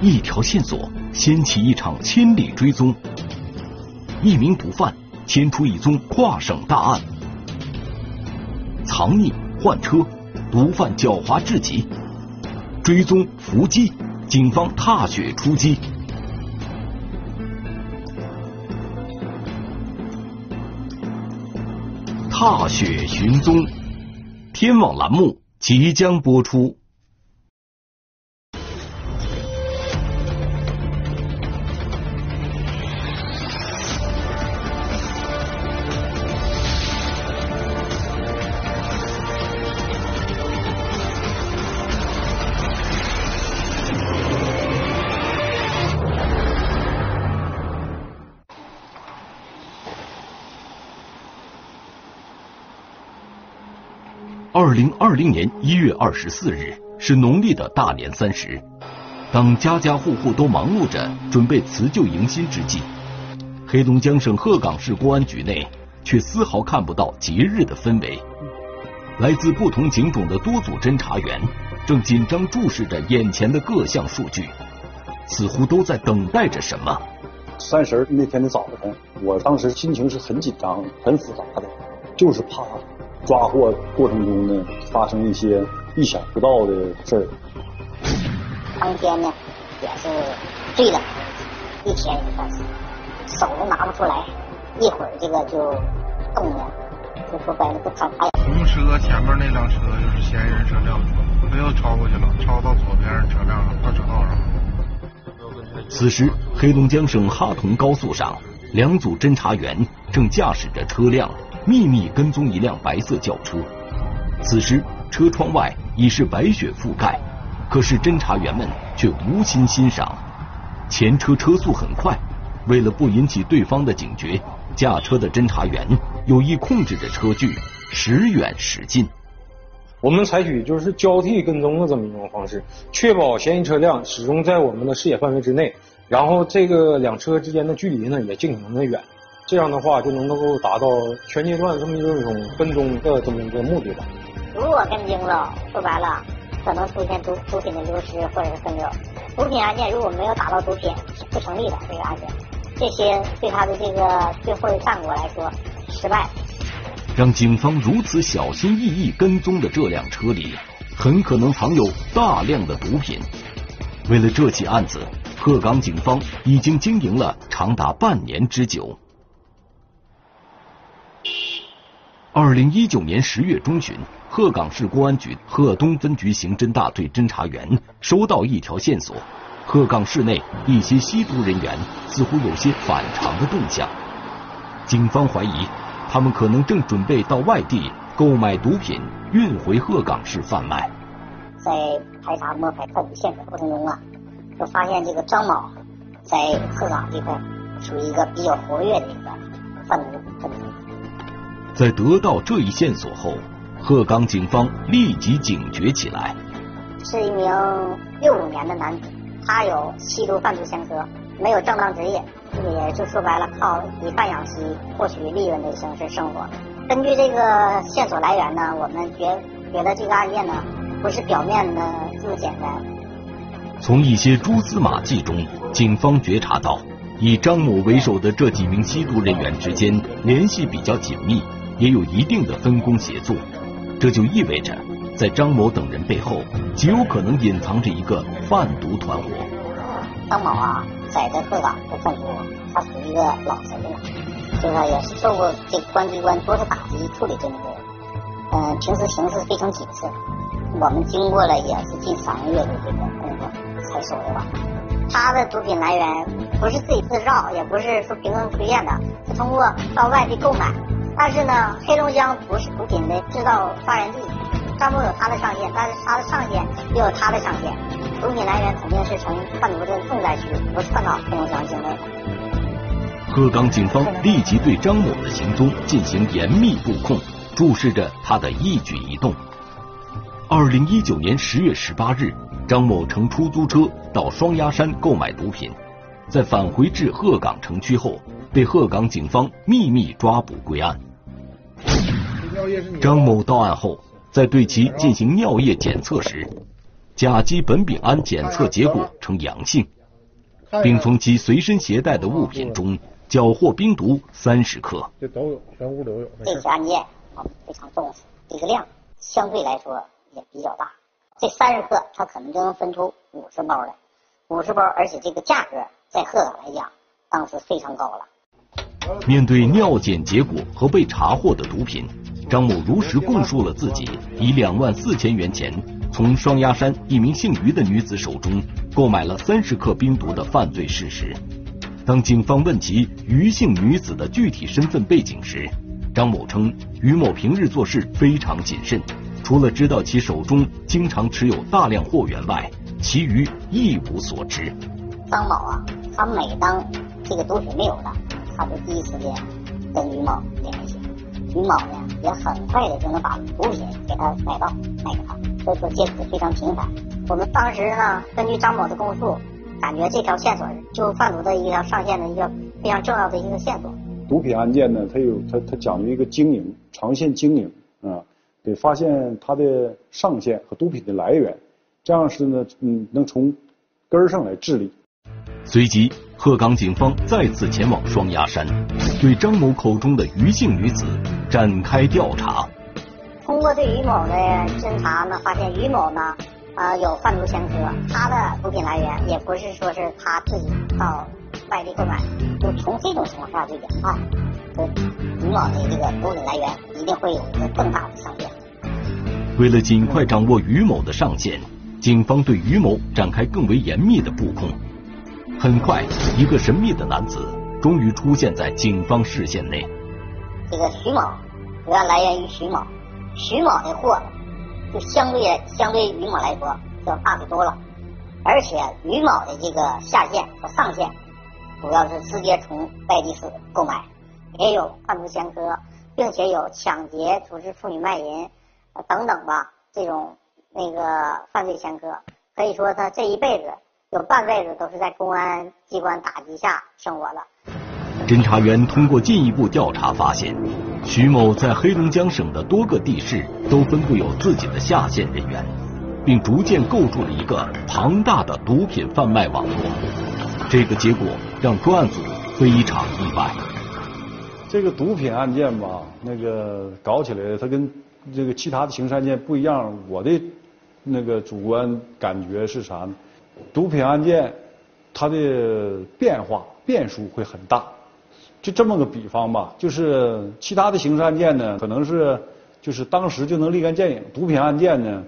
一条线索掀起一场千里追踪。一名毒贩牵出一宗跨省大案，藏匿换车，毒贩狡猾至极，追踪伏击，警方踏雪出击。踏雪寻踪，天网栏目即将播出。二零二零年一月二十四日是农历的大年三十，当家家户户都忙碌着准备辞旧迎新之际，黑龙江省鹤岗市公安局内却丝毫看不到节日的氛围。来自不同警种的多组侦查员正紧张注视着眼前的各项数据，似乎都在等待着什么。三十那天的早晨，我当时心情是很紧张、很复杂的，就是怕。抓获过程中呢，发生一些意想不到的事儿。当天呢，也是醉了，一天也算是，手都拿不出来，一会儿这个就动了，就说白了不看开。红车前面那辆车就是嫌疑人车辆，他又超过去了，超到左边车辆快车道上。此时，黑龙江省哈同高速上，两组侦查员正驾驶着车辆。秘密跟踪一辆白色轿车，此时车窗外已是白雪覆盖，可是侦查员们却无心欣赏。前车车速很快，为了不引起对方的警觉，驾车的侦查员有意控制着车距，时远时近。我们采取就是交替跟踪的这么一种方式，确保嫌疑车辆始终在我们的视野范围之内，然后这个两车之间的距离呢也尽可能的远。这样的话就能够达到全阶段这么一种跟踪的这么一个目的吧。如果跟踪了，说白了，可能出现毒毒品的流失或者是分流。毒品案件如果没有打到毒品，是不成立的这个案件。这些对他的这个最后的战果来说，失败。让警方如此小心翼翼跟踪的这辆车里，很可能藏有大量的毒品。为了这起案子，鹤岗警方已经经营了长达半年之久。二零一九年十月中旬，鹤岗市公安局鹤东分局刑侦大队侦查员收到一条线索：鹤岗市内一些吸毒人员似乎有些反常的动向。警方怀疑，他们可能正准备到外地购买毒品，运回鹤岗市贩卖。在排查摸排特务线索过程中啊，就发现这个张某在鹤岗这块属于一个比较活跃的一个贩毒分子。在得到这一线索后，鹤岗警方立即警觉起来。是一名六五年的男子，他有吸毒贩毒前科，没有正当职业，也就说白了，靠以贩养吸获取利润的形式生活。根据这个线索来源呢，我们觉觉得这个案件呢，不是表面的这么简单。从一些蛛丝马迹中，警方觉察到，以张某为首的这几名吸毒人员之间联系比较紧密。也有一定的分工协作，这就意味着，在张某等人背后极有可能隐藏着一个贩毒团伙。张某啊，在这鹤岗的政府，他属于一个老神了，就是也是受过这公安机关多次打击处理这种人，嗯，平时行事非常谨慎。我们经过了也是近三个月的这个工作才收的吧。他的毒品来源不是自己制造，也不是说凭空推荐的，是通过到外地购买。但是呢，黑龙江不是毒品的制造发源地，张某有他的上线，但是他的上线又有他的上线，毒品来源肯定是从贩毒的重灾区不是窜到黑龙江境内。鹤岗警方立即对张某的行踪进行严密布控，注视着他的一举一动。二零一九年十月十八日，张某乘出租车到双鸭山购买毒品，在返回至鹤岗城区后，被鹤岗警方秘密抓捕归案。张某到案后，在对其进行尿液检测时，甲基苯丙胺检测结果呈阳性，并从其随身携带的物品中缴获冰毒三十克。这都有，全屋都有。这起案件啊非常重视，这个量相对来说也比较大。这三十克，它可能就能分出五十包来，五十包，而且这个价格在鹤岗来讲，当时非常高了。面对尿检结果和被查获的毒品，张某如实供述了自己以两万四千元钱从双鸭山一名姓于的女子手中购买了三十克冰毒的犯罪事实。当警方问及于姓女子的具体身份背景时，张某称于某平日做事非常谨慎。除了知道其手中经常持有大量货源外，其余一无所知。张某啊，他每当这个毒品没有了，他就第一时间跟于某联系。于某呢，也很快的就能把毒品给他买到卖给他，所以说接触非常频繁。我们当时呢，根据张某的供述，感觉这条线索就贩毒的一条上线的一个非常重要的一个线索。毒品案件呢，它有它它讲究一个经营，长线经营啊。得发现它的上线和毒品的来源，这样是呢，嗯，能从根儿上来治理。随即，鹤岗警方再次前往双鸭山，对张某口中的余姓女子展开调查。通过对于某的侦查呢，发现于某呢，呃，有贩毒前科，他的毒品来源也不是说是他自己到外地购买，就从这种情况下就研判，于某的这个毒品来源一定会有一个更大的上限。为了尽快掌握于某的上限，警方对于某展开更为严密的布控。很快，一个神秘的男子终于出现在警方视线内。这个徐某主要来源于徐某，徐某的货就相对相对于某来说要大得多了，而且于某的这个下线和上线主要是直接从外地市购买，也有贩毒前科，并且有抢劫、组织妇女卖淫。等等吧，这种那个犯罪前科，可以说他这一辈子有半辈子都是在公安机关打击下生活的。侦查员通过进一步调查发现，徐某在黑龙江省的多个地市都分布有自己的下线人员，并逐渐构筑了一个庞大的毒品贩卖网络。这个结果让专案组非常意外。这个毒品案件吧，那个搞起来，它跟这个其他的刑事案件不一样，我的那个主观感觉是啥呢？毒品案件它的变化变数会很大。就这么个比方吧，就是其他的刑事案件呢，可能是就是当时就能立竿见影；毒品案件呢，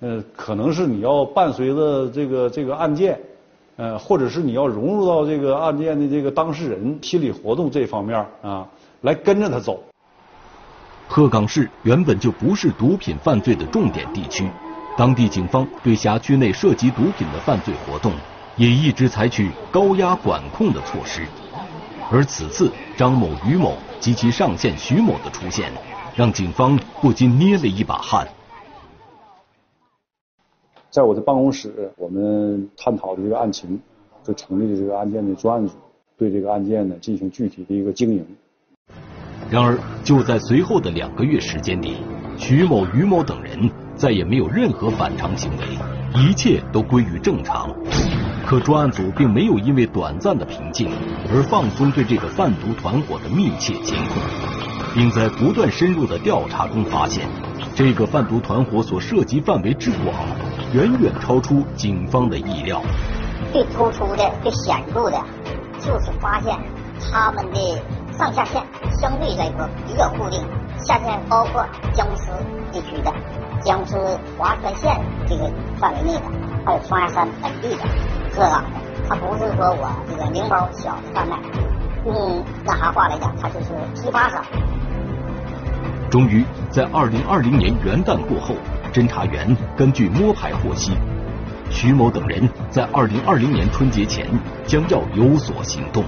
呃，可能是你要伴随着这个这个案件，呃，或者是你要融入到这个案件的这个当事人心理活动这方面啊，来跟着他走。鹤岗市原本就不是毒品犯罪的重点地区，当地警方对辖区内涉及毒品的犯罪活动也一直采取高压管控的措施。而此次张某、于某及其上线徐某的出现，让警方不禁捏了一把汗。在我的办公室，我们探讨的这个案情，就成立了这个案件的专案组，对这个案件呢进行具体的一个经营。然而，就在随后的两个月时间里，徐某、于某等人再也没有任何反常行为，一切都归于正常。可专案组并没有因为短暂的平静而放松对这个贩毒团伙的密切监控，并在不断深入的调查中发现，这个贩毒团伙所涉及范围之广，远远超出警方的意料。最突出的、最显著的，就是发现他们的。上下线相对来说比较固定，下线包括江苏地区的、江苏华川县这个范围内的，还有双鸭山本地的、鹤岗的。它不是说我这个零包小的贩卖，用那啥话来讲，它就是批发商。终于在二零二零年元旦过后，侦查员根据摸排获悉，徐某等人在二零二零年春节前将要有所行动。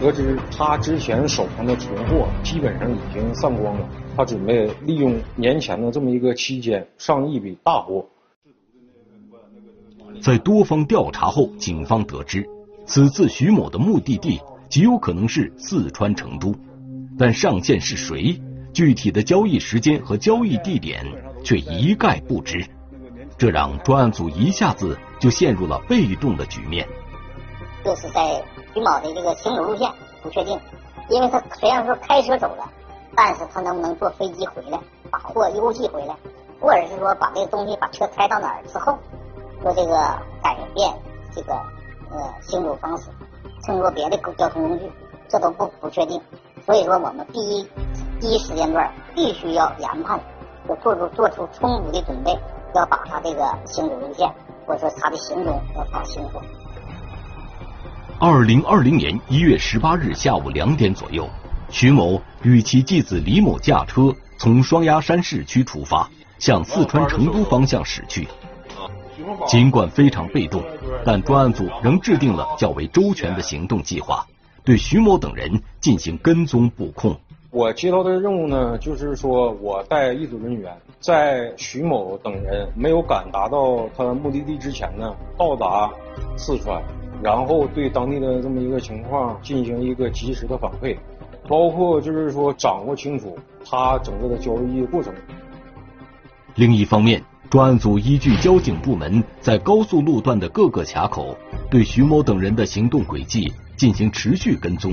得知他之前手上的存货基本上已经散光了，他准备利用年前的这么一个期间上一笔大货。在多方调查后，警方得知此次徐某的目的地极有可能是四川成都，但上线是谁，具体的交易时间和交易地点却一概不知。这让专案组一下子就陷入了被动的局面。就是在徐某的这个行走路线不确定，因为他虽然说开车走了，但是他能不能坐飞机回来，把货邮寄回来，或者是说把这个东西把车开到哪儿之后，做这个改变这个呃行走方式，乘坐别的交通工具，这都不不确定。所以说，我们第一第一时间段必须要研判，就做出做出充足的准备，要把他这个行走路线或者说他的行踪要搞清楚。二零二零年一月十八日下午两点左右，徐某与其继子李某驾车从双鸭山市区出发，向四川成都方向驶去。尽管非常被动，但专案组仍制定了较为周全的行动计划，对徐某等人进行跟踪布控。我接到的任务呢，就是说我带一组人员，在徐某等人没有赶达到他目的地之前呢，到达四川。然后对当地的这么一个情况进行一个及时的反馈，包括就是说掌握清楚他整个的交易过程。另一方面，专案组依据交警部门在高速路段的各个卡口，对徐某等人的行动轨迹进行持续跟踪。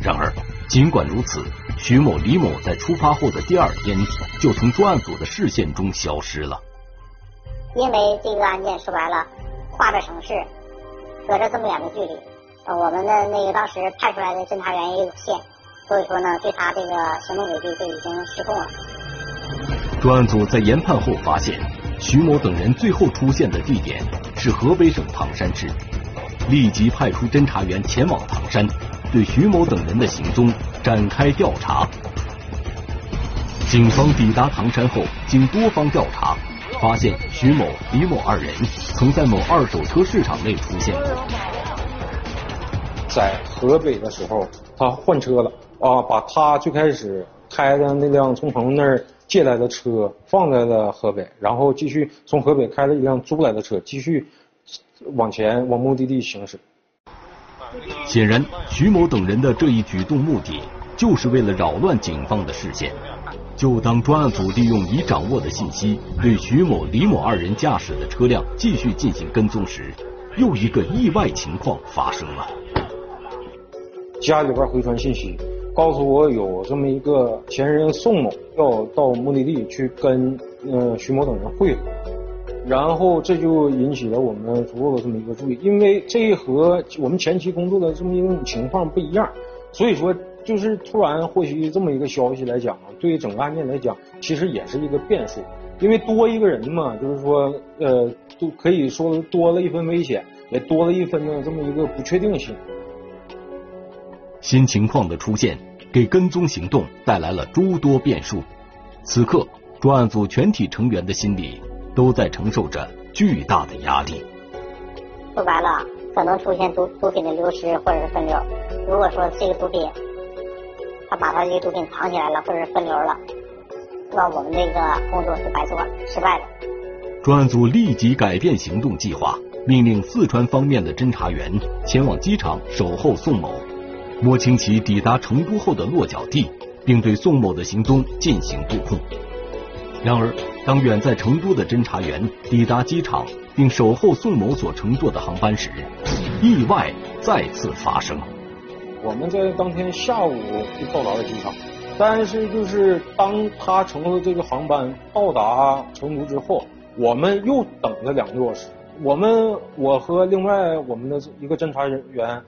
然而，尽管如此，徐某、李某在出发后的第二天就从专案组的视线中消失了。因为这个案件说白了，跨着城市。隔着这么远的距离，我们的那个当时派出来的侦查员也有限，所以说呢，对他这个行动轨迹就已经失控了。专案组在研判后发现，徐某等人最后出现的地点是河北省唐山市，立即派出侦查员前往唐山，对徐某等人的行踪展开调查。警方抵达唐山后，经多方调查。发现徐某、李某二人曾在某二手车市场内出现过。在河北的时候，他换车了啊，把他最开始开的那辆从朋友那儿借来的车放在了河北，然后继续从河北开了一辆租来的车，继续往前往目的地行驶。显然，徐某等人的这一举动目的，就是为了扰乱警方的视线。就当专案组利用已掌握的信息，对徐某、李某二人驾驶的车辆继续进行跟踪时，又一个意外情况发生了。家里边回传信息，告诉我有这么一个嫌疑人宋某要到目的地去跟呃徐某等人会合，然后这就引起了我们足够的这么一个注意，因为这和我们前期工作的这么一种情况不一样，所以说。就是突然获悉这么一个消息来讲啊，对于整个案件来讲，其实也是一个变数，因为多一个人嘛，就是说，呃，都可以说多了一分危险，也多了一分的这么一个不确定性。新情况的出现，给跟踪行动带来了诸多变数。此刻，专案组全体成员的心里都在承受着巨大的压力。说白了，可能出现毒毒品的流失或者是分流。如果说这个毒品，他把他这个毒品藏起来了，或者分流了，那我们这个工作是白做了、失败了。专案组立即改变行动计划，命令四川方面的侦查员前往机场守候宋某，摸清其抵达成都后的落脚地，并对宋某的行踪进行布控。然而，当远在成都的侦查员抵达机场并守候宋某所乘坐的航班时，意外再次发生。我们在当天下午就到达了机场，但是就是当他乘坐这个航班到达成都之后，我们又等了两个多小时。我们我和另外我们的一个侦查人员，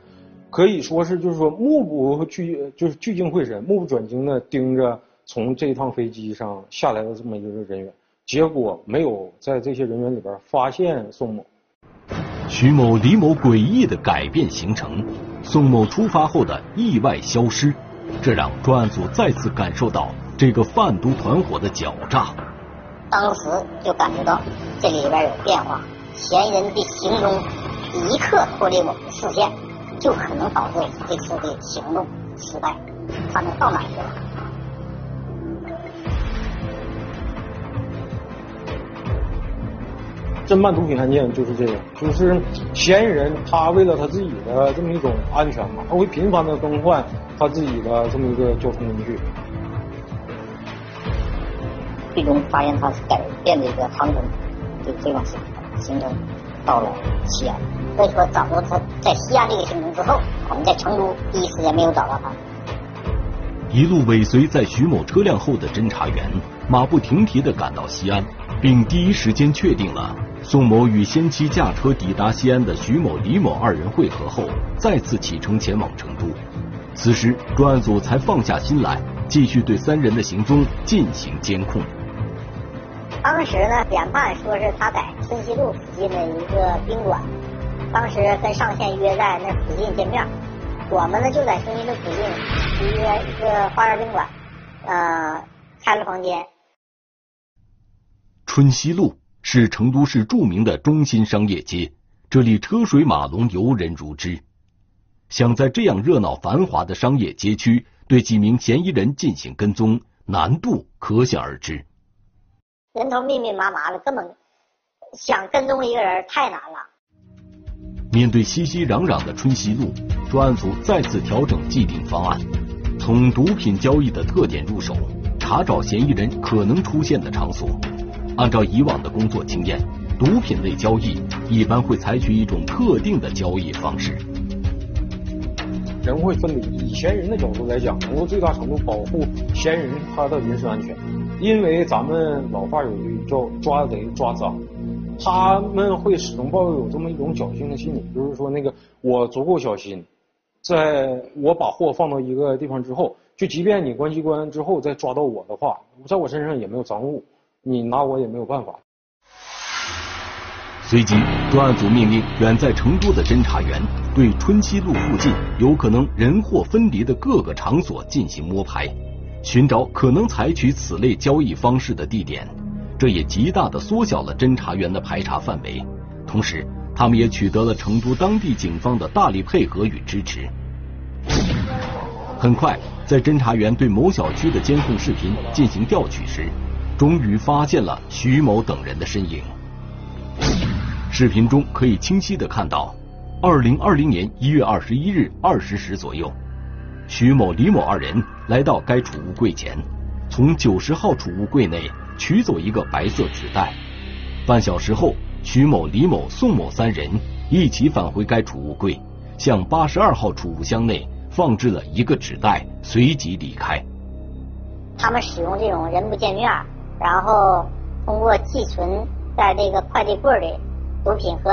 可以说是就是说目不聚就是聚精会神、目不转睛的盯着从这趟飞机上下来的这么一个人员，结果没有在这些人员里边发现宋某。徐某、李某诡异的改变行程，宋某出发后的意外消失，这让专案组再次感受到这个贩毒团伙的狡诈。当时就感觉到这里边有变化，嫌疑人的行踪一刻脱离我们的视线，就可能导致这次的行动失败。他们到哪去了？侦办毒品案件就是这样，就是嫌疑人他为了他自己的这么一种安全嘛，他会频繁的更换他自己的这么一个交通工具，最终发现他是改变的一个长征，就这种行程到了西安。所以说，找到他在西安这个行程之后，我们在成都第一时间没有找到他。一路尾随在徐某车辆后的侦查员，马不停蹄地赶到西安，并第一时间确定了宋某与先期驾车抵达西安的徐某、李某二人会合后，再次启程前往成都。此时，专案组才放下心来，继续对三人的行踪进行监控。当时呢，研判说是他在春熙路附近的一个宾馆，当时跟上线约在那附近见面。我们呢就在春熙路附近约一个花园宾馆，呃，开了房间。春熙路是成都市著名的中心商业街，这里车水马龙，游人如织。想在这样热闹繁华的商业街区对几名嫌疑人进行跟踪，难度可想而知。人头密密麻麻的，根本想跟踪一个人太难了。面对熙熙攘攘的春熙路，专案组再次调整既定方案，从毒品交易的特点入手，查找嫌疑人可能出现的场所。按照以往的工作经验，毒品类交易一般会采取一种特定的交易方式。人会分离，以嫌疑人的角度来讲，能够最大程度保护嫌疑人他的人身安全。因为咱们老话有句叫“抓贼抓赃”，他们会始终抱有这么一种侥幸的心理，就是说那个我足够小心，在我把货放到一个地方之后，就即便你关机关之后再抓到我的话，在我身上也没有赃物，你拿我也没有办法。随即，专案组命令远在成都的侦查员对春熙路附近有可能人货分离的各个场所进行摸排，寻找可能采取此类交易方式的地点。这也极大的缩小了侦查员的排查范围。同时，他们也取得了成都当地警方的大力配合与支持。很快，在侦查员对某小区的监控视频进行调取时，终于发现了徐某等人的身影。视频中可以清晰的看到，二零二零年一月二十一日二十时左右，徐某、李某二人来到该储物柜前，从九十号储物柜内取走一个白色纸袋。半小时后，徐某、李某、宋某三人一起返回该储物柜，向八十二号储物箱内放置了一个纸袋，随即离开。他们使用这种人不见面，然后通过寄存在这个快递柜里。毒品和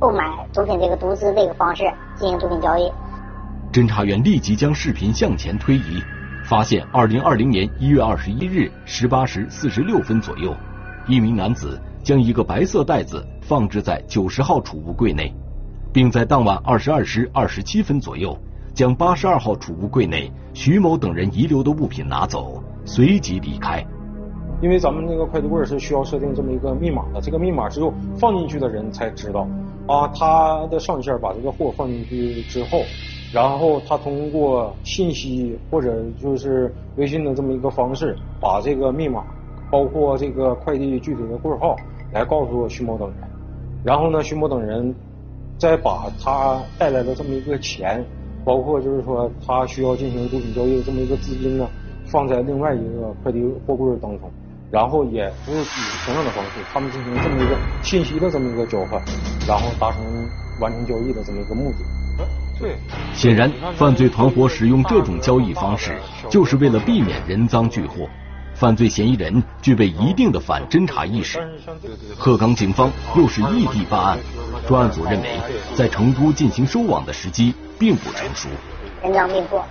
购买毒品这个毒资这个方式进行毒品交易。侦查员立即将视频向前推移，发现二零二零年一月二十一日十八时四十六分左右，一名男子将一个白色袋子放置在九十号储物柜内，并在当晚二十二时二十七分左右将八十二号储物柜内徐某等人遗留的物品拿走，随即离开。因为咱们那个快递柜是需要设定这么一个密码的，这个密码只有放进去的人才知道。啊，他的上线把这个货放进去之后，然后他通过信息或者就是微信的这么一个方式，把这个密码，包括这个快递具体的柜号，来告诉徐某等人。然后呢，徐某等人再把他带来的这么一个钱，包括就是说他需要进行毒品交易的这么一个资金呢，放在另外一个快递货柜当中。然后也是以同样的方式，他们进行这么一个信息的这么一个交换，然后达成完成交易的这么一个目的。对，显然犯罪团伙使用这种交易方式，就是为了避免人赃俱获。犯罪嫌疑人具备一定的反侦查意识。鹤岗警方又是异地办案，专案组认为在成都进行收网的时机并不成熟。人赃并获，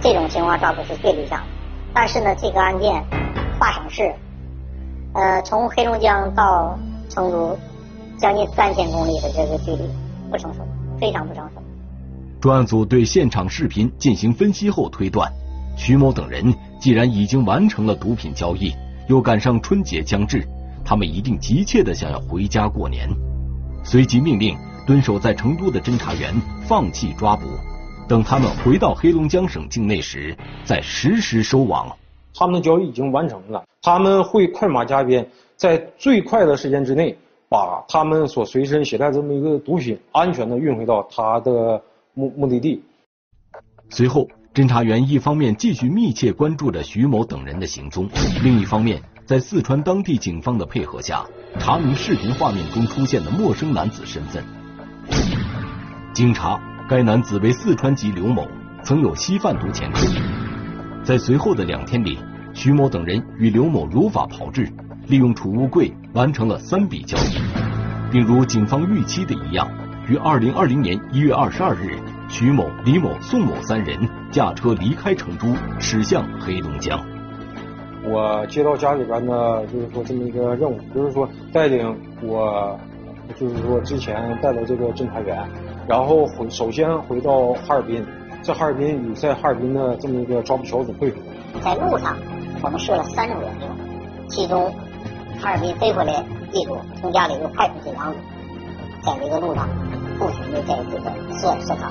这种情况抓捕是最理想的。但是呢，这个案件。跨省市，呃，从黑龙江到成都，将近三千公里的这个距离，不成熟，非常不成熟。专案组对现场视频进行分析后推断，徐某等人既然已经完成了毒品交易，又赶上春节将至，他们一定急切的想要回家过年。随即命令蹲守在成都的侦查员放弃抓捕，等他们回到黑龙江省境内时，再实施收网。他们的交易已经完成了，他们会快马加鞭，在最快的时间之内，把他们所随身携带这么一个毒品安全的运回到他的目目的地。随后，侦查员一方面继续密切关注着徐某等人的行踪，另一方面在四川当地警方的配合下，查明视频画面中出现的陌生男子身份。经查，该男子为四川籍刘某，曾有吸贩毒前科。在随后的两天里，徐某等人与刘某如法炮制，利用储物柜完成了三笔交易，并如警方预期的一样，于二零二零年一月二十二日，徐某、李某、宋某三人驾车离开成都，驶向黑龙江。我接到家里边的，就是说这么一个任务，就是说带领我，就是说之前带的这个侦查员，然后回首先回到哈尔滨。在哈尔滨与在哈尔滨的这么一个抓捕小组会合，在路上我们设了三种人数，其中哈尔滨飞回来一组，从家里又派出去两组，在这个路上不停的在这个设设场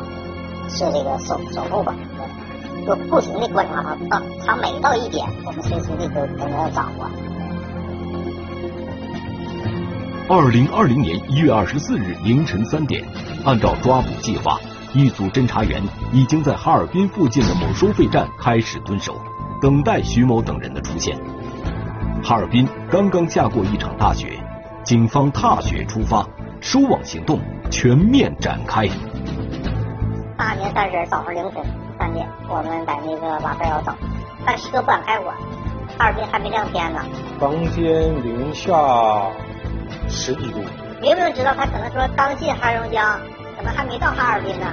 设这个守守候吧，就不停的观察他，到他每到一点，我们随时的都都能掌握。二零二零年一月二十四日凌晨三点，按照抓捕计划。一组侦查员已经在哈尔滨附近的某收费站开始蹲守，等待徐某等人的出现。哈尔滨刚刚下过一场大雪，警方踏雪出发，收网行动全面展开。大年三十早上凌晨三点，我们在那个瓦寨要等，但车不敢开火，哈尔滨还没亮天呢。房间零下十几度。明明知道他可能说刚进黑龙江。可能还没到哈尔滨呢，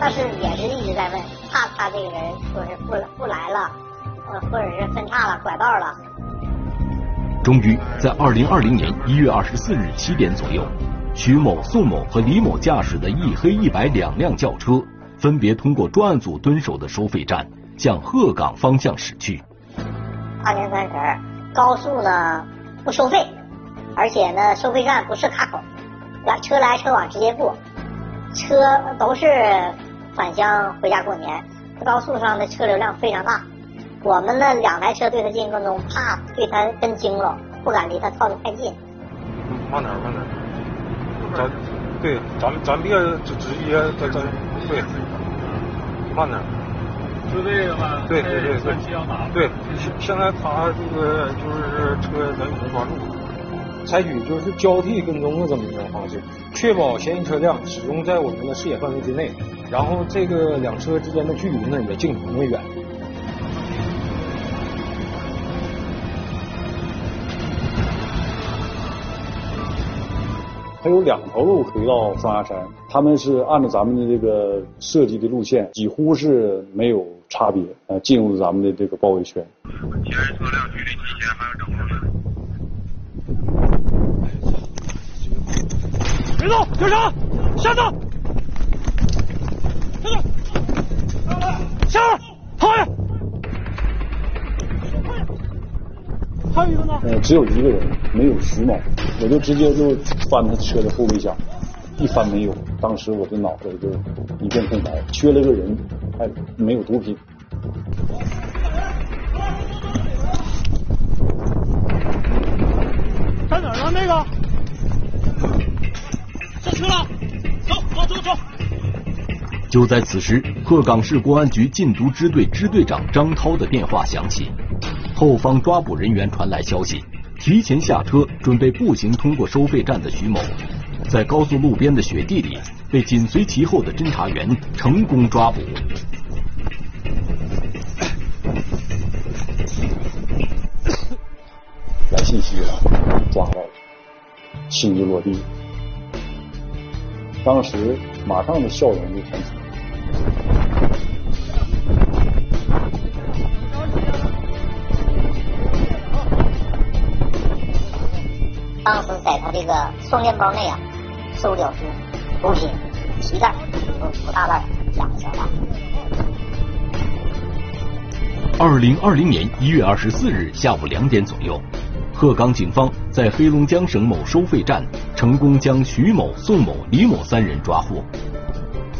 但是也是一直在问，怕他这个人说是不不来了，呃，或者是分叉了、拐道了。终于在二零二零年一月二十四日七点左右，徐某、宋某和李某驾驶的一黑一白两辆轿车，分别通过专案组蹲守的收费站，向鹤岗方向驶去。大年三十，高速呢不收费，而且呢收费站不设卡口，来车来车往直接过。车都是返乡回家过年，高速上的车流量非常大。我们那两台车对他进行跟踪，怕对他跟惊了，不敢离他靠得太近。慢点，慢点。咱对，咱咱别直直接咱咱对，慢点。就这个吗？对对对对。对，现在他这个就是车咱已经抓住。采取就是交替跟踪的这么一种方式，确保嫌疑车辆始终在我们的视野范围之内，然后这个两车之间的距离呢也尽可能的远。还有两条路可以到双鸭山，他们是按照咱们的这个设计的路线，几乎是没有差别，呃，进入咱们的这个包围圈。嫌疑车辆距离极限还有整多别动！有车！下车！下来！跑开！还有一个呢？呃，只有一个人，没有徐某，我就直接就翻他车的后备箱，一翻没有，当时我的脑袋就一片空白，缺了个人，还没有毒品。在哪儿呢？那个？就在此时，鹤岗市公安局禁毒支队支队长张涛的电话响起，后方抓捕人员传来消息，提前下车准备步行通过收费站的徐某，在高速路边的雪地里被紧随其后的侦查员成功抓捕。来信息了，抓到了，心就落地。当时马上的笑容就全出。个双肩包内啊，收缴出毒品、皮带、五大袋、两个小袋。二零二零年一月二十四日下午两点左右。鹤岗警方在黑龙江省某收费站成功将徐某、宋某、李某三人抓获，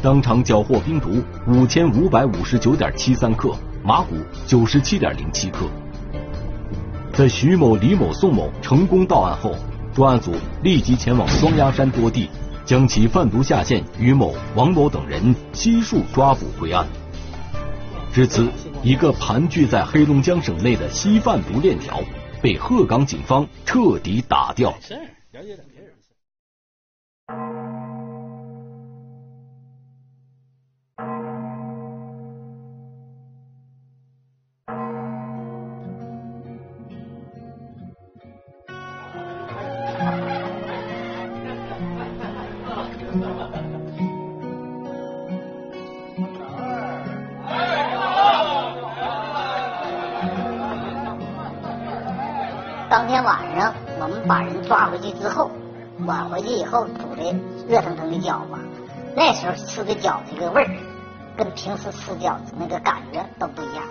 当场缴获冰毒五千五百五十九点七三克，麻古九十七点零七克。在徐某、李某、宋某成功到案后，专案组立即前往双鸭山多地，将其贩毒下线于某、王某等人悉数抓捕归案。至此，一个盘踞在黑龙江省内的吸贩毒链条。被鹤岗警方彻底打掉。以后煮的热腾腾的饺子，那时候吃的饺子那个味儿，跟平时吃饺子那个感觉都不一样。